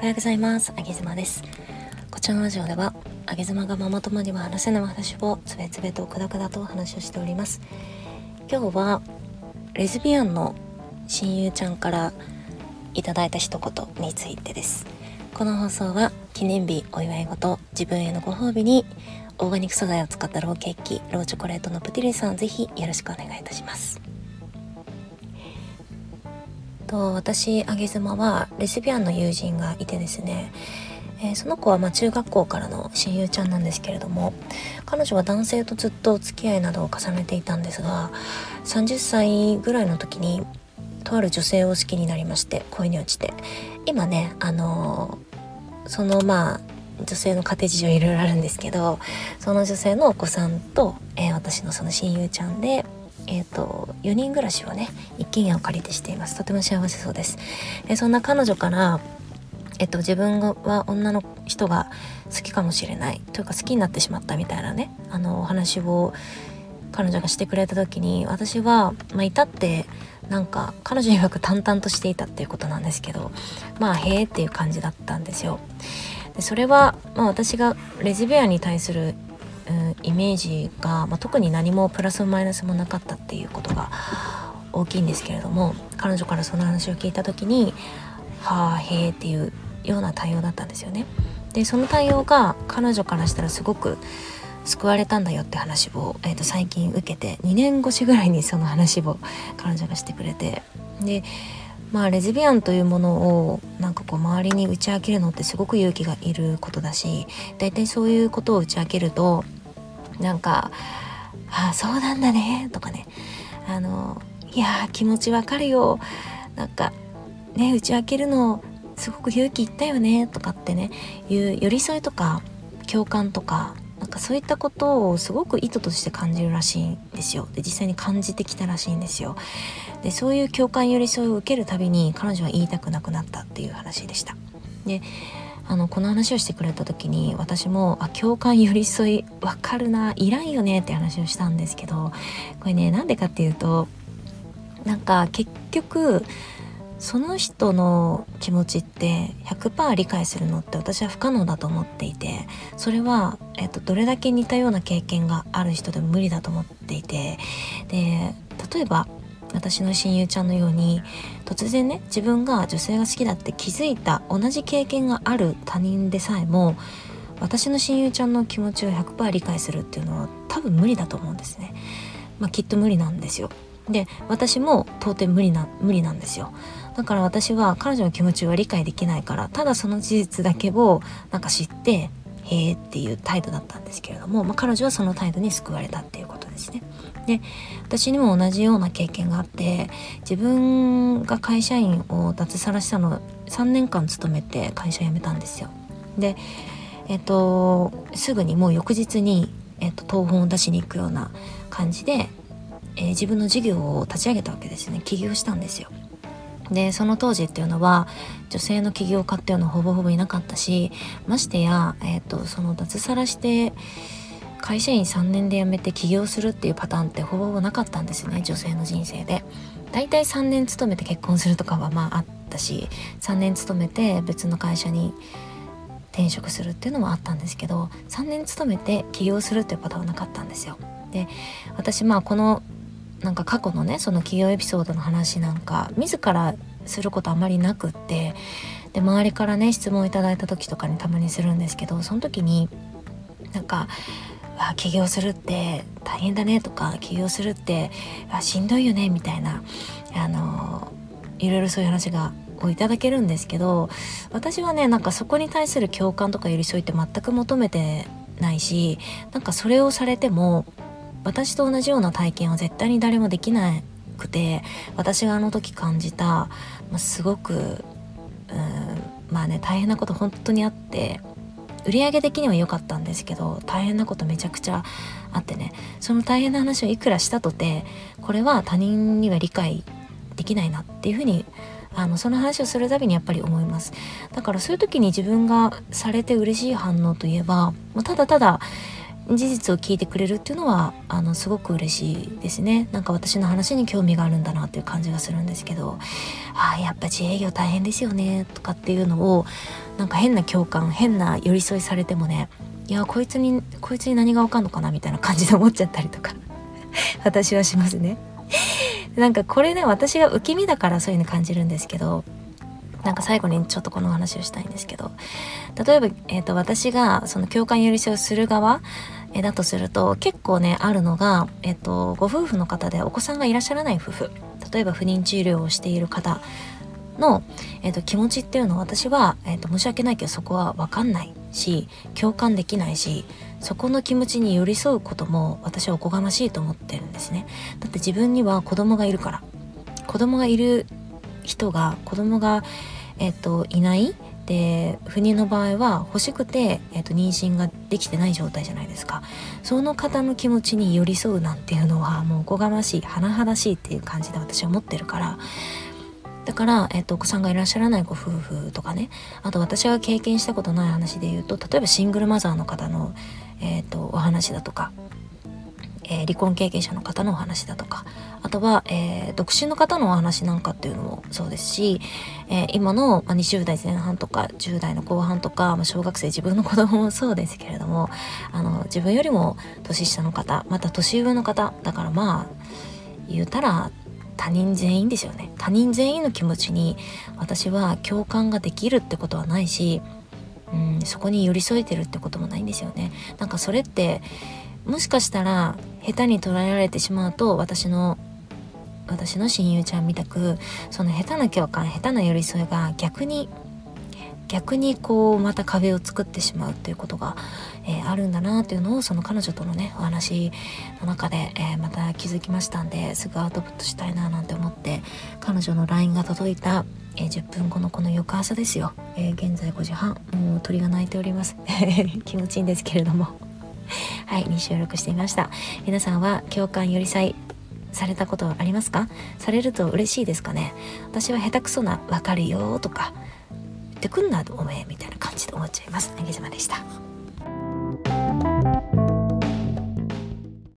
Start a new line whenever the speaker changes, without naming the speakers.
おはようございます。あげずまです。こちらのラジオではあげずまがママ友には話せない話をつべつべとくだくだと話をしております。今日はレズビアンの親友ちゃんからいただいた一言についてです。この放送は記念日お祝い事自分へのご褒美にオーガニック素材を使ったローケーキローチョコレートのプティリさんぜひよろしくお願いいたします。と私あげ妻はレズビアンの友人がいてですね、えー、その子はま中学校からの親友ちゃんなんですけれども彼女は男性とずっとお付き合いなどを重ねていたんですが30歳ぐらいの時にとある女性を好きになりまして恋に落ちて。今ねあのー、そのまあ女性の家庭事情いろいろあるんですけどその女性のお子さんと、えー、私のその親友ちゃんでえーと、4人暮らしをね一軒家を借りてしています。とても幸せそうです、えー、そんな彼女からえっと、自分は女の人が好きかもしれない。というか好きになってしまったみたいなねあのお話を彼女がしてくれた時に私は、まあ、至ってなんか彼女曰く淡々としていたっていうことなんですけどまあへえっていう感じだったんですよ。でそれは、まあ、私がレズビアに対するうん、イメージが、まあ、特に何もプラスマイナスもなかったっていうことが大きいんですけれども彼女からその話を聞いた時に「はあへえ」っていうような対応だったんですよね。でその対応が彼女からしたらすごく救われたんだよって話を、えー、と最近受けて2年越しぐらいにその話を彼女がしてくれてでまあレズビアンというものをなんかこう周りに打ち明けるのってすごく勇気がいることだし大体そういうことを打ち明けるとなんか「あそうなんだね」とかね「あのいや気持ちわかるよ」なんかね打ち明けるのすごく勇気いったよねとかってねいう寄り添いとか共感とかなんかそういったことをすごく意図として感じるらしいんですよ。で実際に感じてきたらしいんですよ。でそういう共感寄り添いを受けるたびに彼女は言いたくなくなったっていう話でした。であのこの話をしてくれた時に私もあ共感寄り添いわかるないらんよねって話をしたんですけどこれねなんでかっていうとなんか結局その人の気持ちって100%理解するのって私は不可能だと思っていてそれは、えっと、どれだけ似たような経験がある人でも無理だと思っていてで例えば私の親友ちゃんのように突然ね自分が女性が好きだって気づいた同じ経験がある他人でさえも私の親友ちゃんの気持ちを100%理解するっていうのは多分無理だと思うんですね。まあ、きっと無理なんですよ。で私も到底無理な無理なんですよ。だから私は彼女の気持ちは理解できないからただその事実だけをなんか知ってへえっていう態度だったんですけれども、まあ、彼女はその態度に救われたっていうことですね。で私にも同じような経験があって自分が会社員を脱サラしたの3年間勤めて会社辞めたんですよ。でえっとすぐにもう翌日に、えっと、東本を出しに行くような感じで、えー、自分の事業を立ち上げたわけですね起業したんですよ。でその当時っていうのは女性の起業家っていうのはほぼほぼいなかったしましてや、えーと、その脱サラして会社員3年で辞めて起業するっていうパターンってほぼなかったんですよね女性の人生で。大体3年勤めて結婚するとかはまああったし3年勤めて別の会社に転職するっていうのもあったんですけど3年勤めて起業するっていうパターンはなかったんですよ。で私まあこのなんか過去のねその企業エピソードの話なんか自らすることあまりなくってで周りからね質問をいただいた時とかにたまにするんですけどその時になんか「わ起業するって大変だね」とか「起業するってあしんどいよね」みたいなあのいろいろそういう話がをいただけるんですけど私はねなんかそこに対する共感とか寄り添いって全く求めてないしなんかそれをされても私と同じような体験は絶対に誰もできなくて私があの時感じた、まあ、すごくうんまあね大変なこと本当にあって売上的には良かったんですけど大変なことめちゃくちゃあってね。その大変な話をいくらしたとてこれは他人には理解できないなっていうふうにあのその話をするたびにやっぱり思います。だからそういう時に自分がされて嬉しい反応といえばもうただただ事実を聞いてくれるっていうのはあのすごく嬉しいですね。なんか私の話に興味があるんだなっていう感じがするんですけどああやっぱ自営業大変ですよねとかっていうのをなんか変な共感変な寄り添いされてもねいやこいつにこいつに何がわかんのかなみたいな感じで思っちゃったりとか 私はしますね。なんかこれね私が受け身だからそういうの感じるんですけどなんか最後にちょっとこの話をしたいんですけど例えば、えーと、私がその共感寄り添いをする側だとすると結構ねあるのが、えっと、ご夫婦の方でお子さんがいらっしゃらない夫婦。例えば不妊治療をしている方の、えっと、気持ちっていうのは私は、えっと、申し訳ないけどそこは分かんないし共感できないしそこの気持ちに寄り添うことも私はおこがましいと思ってるんですね。だって自分には子供がいるから。子供がいる人が子供がえっといないで不妊の場合は欲しくて、えーと、妊娠ができてない状態じゃないですか。その方の気持ちに寄り添うなんていうのはもうおこがましい甚だしいっていう感じで私は思ってるから。だから、えっと、お子さんがいらっしゃらないご夫婦とかね。あと私が経験したことない話で言うと例えばシングルマザーの方の、えっと、お話だとかえー、離婚経験者の方のお話だとかあとは、えー、独身の方のお話なんかっていうのもそうですし、えー、今の、まあ、20代前半とか10代の後半とか、まあ、小学生自分の子供も そうですけれどもあの自分よりも年下の方また年上の方だからまあ言うたら他人全員ですよね。他人全員の気持ちに私は共感ができるってことはないしうんそこに寄り添えてるってこともないんですよね。なんかそれってもしかしたら下手に捉えられてしまうと私の私の親友ちゃんみたくその下手な共感下手な寄り添いが逆に逆にこうまた壁を作ってしまうっていうことが、えー、あるんだなっていうのをその彼女とのねお話の中で、えー、また気づきましたんですぐアウトプットしたいななんて思って彼女の LINE が届いた、えー、10分後のこの翌朝ですよ、え現在5時半もう鳥が鳴いております。気持ちいいんですけれども。はいに収録してみました。皆さんは共感よりさいされたことはありますか？されると嬉しいですかね？私は下手くそな「わかるよ」とか「言ってくんなおめえ」みたいな感じで思っちゃいます。あげじまでした。